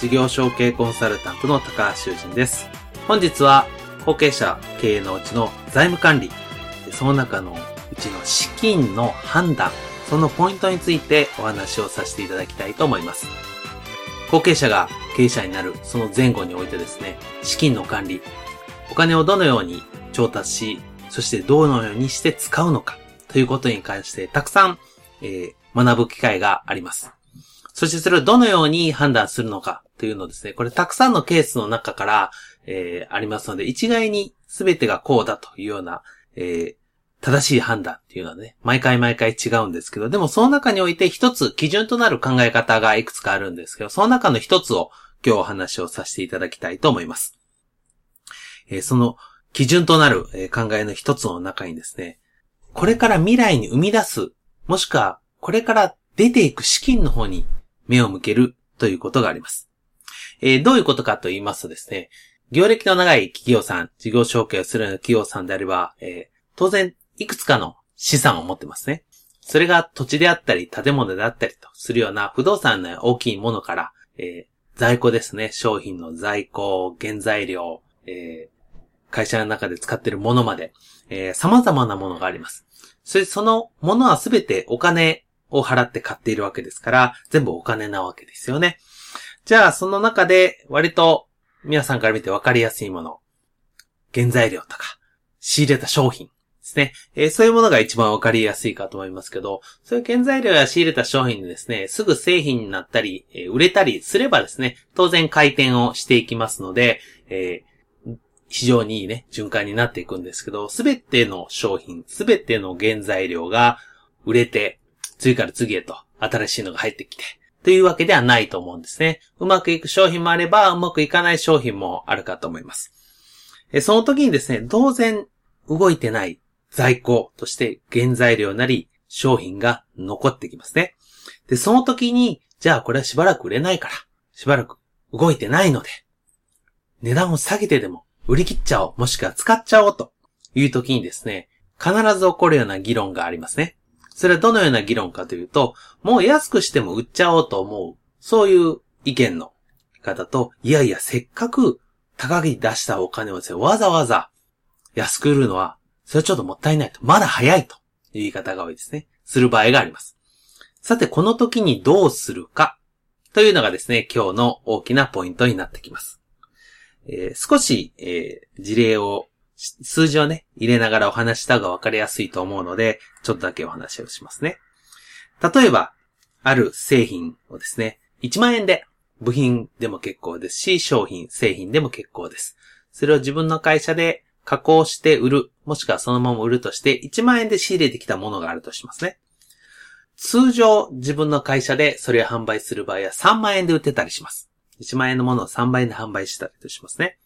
事業承継コンサルタントの高橋修人です。本日は後継者経営のうちの財務管理、その中のうちの資金の判断、そのポイントについてお話をさせていただきたいと思います。後継者が経営者になるその前後においてですね、資金の管理、お金をどのように調達し、そしてどのようにして使うのかということに関してたくさん、えー、学ぶ機会があります。そしてそれをどのように判断するのかというのですね、これたくさんのケースの中から、えー、ありますので、一概に全てがこうだというような、えー、正しい判断っていうのはね、毎回毎回違うんですけど、でもその中において一つ基準となる考え方がいくつかあるんですけど、その中の一つを今日お話をさせていただきたいと思います。えー、その基準となる考えの一つの中にですね、これから未来に生み出す、もしくはこれから出ていく資金の方に目を向けるということがあります。えー、どういうことかと言いますとですね、業歴の長い企業さん、事業承継をするような企業さんであれば、えー、当然、いくつかの資産を持ってますね。それが土地であったり、建物であったりとするような不動産の大きいものから、えー、在庫ですね。商品の在庫、原材料、えー、会社の中で使っているものまで、えー、様々なものがあります。それそのものはすべてお金を払って買っているわけですから、全部お金なわけですよね。じゃあ、その中で、割と、皆さんから見て分かりやすいもの。原材料とか、仕入れた商品ですね。えー、そういうものが一番分かりやすいかと思いますけど、そういう原材料や仕入れた商品でですね、すぐ製品になったり、えー、売れたりすればですね、当然回転をしていきますので、えー、非常にいいね、循環になっていくんですけど、すべての商品、すべての原材料が売れて、次から次へと新しいのが入ってきて、というわけではないと思うんですね。うまくいく商品もあれば、うまくいかない商品もあるかと思います。その時にですね、当然動いてない在庫として原材料なり商品が残ってきますね。で、その時に、じゃあこれはしばらく売れないから、しばらく動いてないので、値段を下げてでも売り切っちゃおう、もしくは使っちゃおうという時にですね、必ず起こるような議論がありますね。それはどのような議論かというと、もう安くしても売っちゃおうと思う。そういう意見の方と、いやいや、せっかく高木出したお金をですね、わざわざ安く売るのは、それはちょっともったいないと。まだ早いという言い方が多いですね。する場合があります。さて、この時にどうするかというのがですね、今日の大きなポイントになってきます。えー、少し、えー、事例を数字をね、入れながらお話した方が分かりやすいと思うので、ちょっとだけお話をしますね。例えば、ある製品をですね、1万円で部品でも結構ですし、商品、製品でも結構です。それを自分の会社で加工して売る、もしくはそのまま売るとして、1万円で仕入れてきたものがあるとしますね。通常、自分の会社でそれを販売する場合は3万円で売ってたりします。1万円のものを3万円で販売したりとしますね。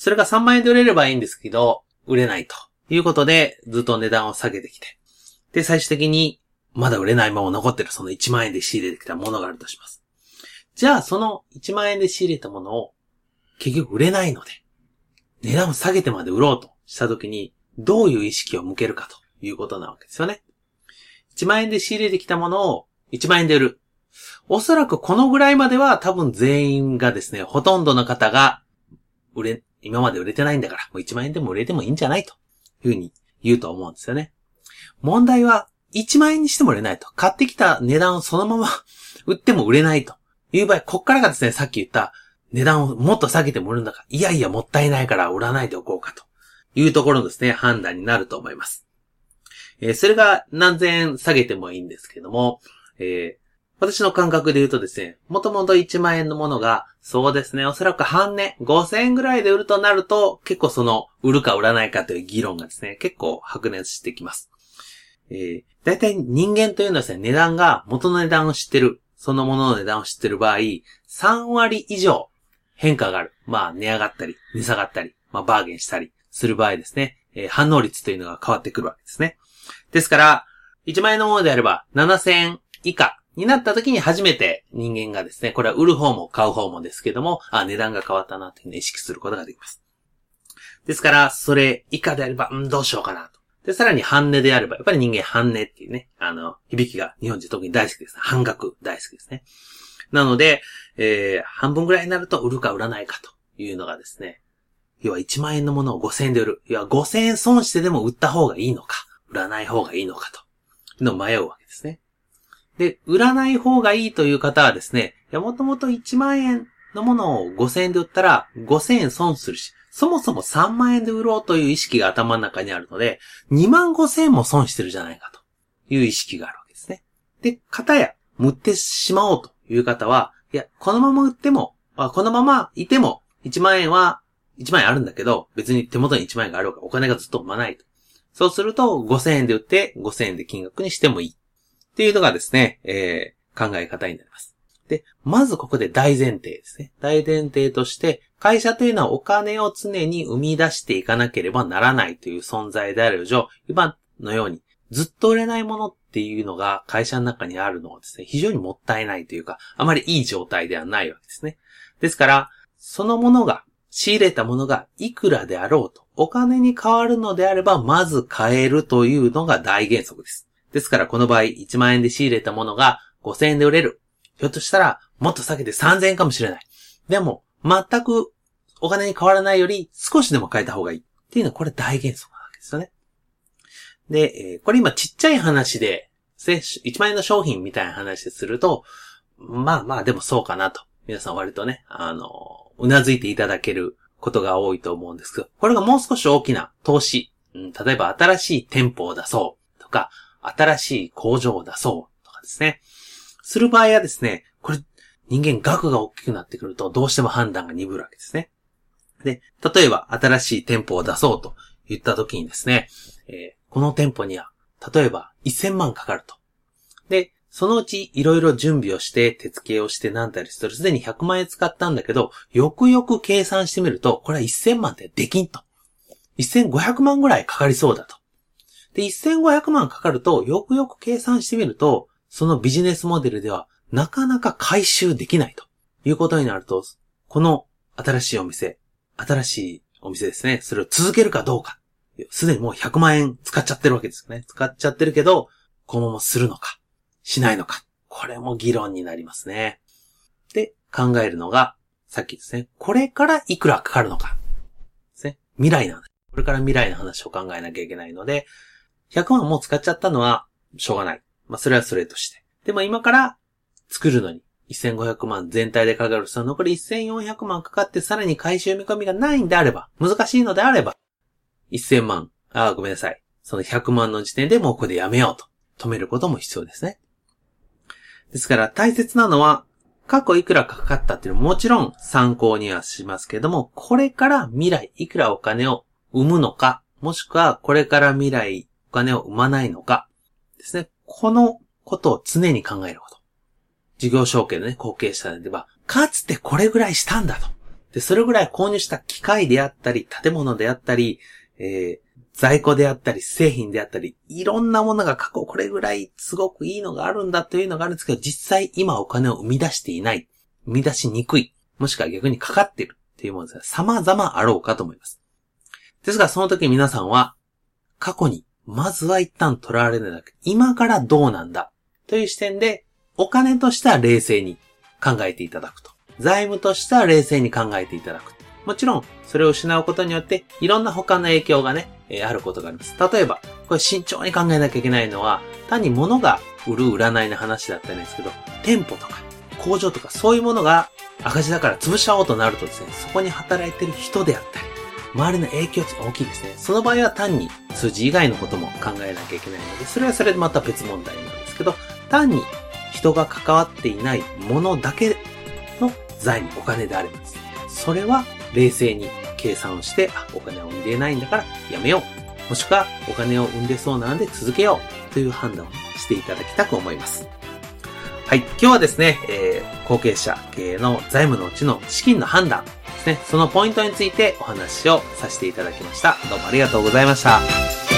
それが3万円で売れればいいんですけど、売れないということで、ずっと値段を下げてきて。で、最終的に、まだ売れないまま残ってるその1万円で仕入れてきたものがあるとします。じゃあ、その1万円で仕入れたものを、結局売れないので、値段を下げてまで売ろうとしたときに、どういう意識を向けるかということなわけですよね。1万円で仕入れてきたものを1万円で売る。おそらくこのぐらいまでは多分全員がですね、ほとんどの方が売れ、今まで売れてないんだから、もう1万円でも売れてもいいんじゃないというふうに言うと思うんですよね。問題は、1万円にしても売れないと。買ってきた値段をそのまま売っても売れないという場合、こっからがですね、さっき言った値段をもっと下げても売るんだから、いやいやもったいないから売らないでおこうかというところのですね、判断になると思います。えー、それが何千円下げてもいいんですけども、えー、私の感覚で言うとですね、もともと1万円のものが、そうですね、おそらく半値、5000円ぐらいで売るとなると、結構その、売るか売らないかという議論がですね、結構白熱してきます。えー、大体人間というのはですね、値段が元の値段を知ってる、そのものの値段を知ってる場合、3割以上変化がある。まあ、値上がったり、値下がったり、まあ、バーゲンしたりする場合ですね、えー、反応率というのが変わってくるわけですね。ですから、1万円のものであれば、7000円以下になった時に初めて人間がですね、これは売る方も買う方もですけども、あ、値段が変わったなというのを意識することができます。ですから、それ以下であれば、うん、どうしようかなと。で、さらに半値であれば、やっぱり人間半値っていうね、あの、響きが日本人特に大好きです。半額大好きですね。なので、えー、半分ぐらいになると売るか売らないかというのがですね、要は1万円のものを5000円で売る。要は5000円損してでも売った方がいいのか、売らない方がいいのかと。の迷うわけですね。で、売らない方がいいという方はですね、いや、もともと1万円のものを5000円で売ったら5000円損するし、そもそも3万円で売ろうという意識が頭の中にあるので、2万5000円も損してるじゃないかという意識があるわけですね。で、方や、売ってしまおうという方は、いや、このまま売っても、このままいても、1万円は1万円あるんだけど、別に手元に1万円があるからお金がずっと生まないと。そうすると、5000円で売って5000円で金額にしてもいい。っていうのがですね、えー、考え方になります。で、まずここで大前提ですね。大前提として、会社というのはお金を常に生み出していかなければならないという存在である以上、今のようにずっと売れないものっていうのが会社の中にあるのはですね、非常にもったいないというか、あまりいい状態ではないわけですね。ですから、そのものが、仕入れたものがいくらであろうと、お金に変わるのであれば、まず買えるというのが大原則です。ですからこの場合、1万円で仕入れたものが5000円で売れる。ひょっとしたら、もっと下げて3000円かもしれない。でも、全くお金に変わらないより少しでも変えた方がいい。っていうのはこれ大原則なわけですよね。で、えー、これ今ちっちゃい話で、1万円の商品みたいな話ですると、まあまあでもそうかなと。皆さん割とね、あの、うなずいていただけることが多いと思うんですけど、これがもう少し大きな投資、うん、例えば新しい店舗を出そうとか、新しい工場を出そうとかですね。する場合はですね、これ人間額が大きくなってくるとどうしても判断が鈍るわけですね。で、例えば新しい店舗を出そうと言った時にですね、えー、この店舗には、例えば1000万かかると。で、そのうちいろいろ準備をして、手付けをしてなんたりするすでに100万円使ったんだけど、よくよく計算してみると、これは1000万ってできんと。1500万ぐらいかかりそうだと。で、1500万かかると、よくよく計算してみると、そのビジネスモデルでは、なかなか回収できないということになると、この新しいお店、新しいお店ですね、それを続けるかどうか。すでにもう100万円使っちゃってるわけですよね。使っちゃってるけど、このままするのか、しないのか。これも議論になりますね。で、考えるのが、さっきですね、これからいくらかかるのか。ですね。未来なんこれから未来の話を考えなきゃいけないので、100万もう使っちゃったのは、しょうがない。まあ、それはそれとして。でも今から作るのに、1500万全体でかかると残り1400万かかってさらに回収見込みがないんであれば、難しいのであれば、1000万、あ、ごめんなさい。その100万の時点でもうここでやめようと。止めることも必要ですね。ですから大切なのは、過去いくらかかったっていうのももちろん参考にはしますけども、これから未来いくらお金を生むのか、もしくはこれから未来お金を生まないのかですね。このことを常に考えること。事業承継のね、後継者では、かつてこれぐらいしたんだと。で、それぐらい購入した機械であったり、建物であったり、えー、在庫であったり、製品であったり、いろんなものが過去これぐらいすごくいいのがあるんだというのがあるんですけど、実際今お金を生み出していない。生み出しにくい。もしくは逆にかかっているっていうものですが様々あろうかと思います。ですが、その時皆さんは、過去にまずは一旦取られるなく、今からどうなんだ？という視点で、お金としては冷静に考えていただくと。財務としては冷静に考えていただく。もちろん、それを失うことによって、いろんな他の影響がね、えー、あることがあります。例えば、これ慎重に考えなきゃいけないのは、単に物が売る売らないの話だったんですけど、店舗とか工場とかそういうものが赤字だから潰しちゃおうとなるとですね、そこに働いてる人であったり、周りの影響値が大きいですね。その場合は単に数字以外のことも考えなきゃいけないので、それはそれでまた別問題なんですけど、単に人が関わっていないものだけの財務、お金であればです、それは冷静に計算をして、あ、お金を生んでないんだからやめよう。もしくはお金を生んでそうなので続けようという判断をしていただきたく思います。はい。今日はですね、えー、後継者経営の財務のうちの資金の判断ですね、そのポイントについてお話をさせていただきました。どうもありがとうございました。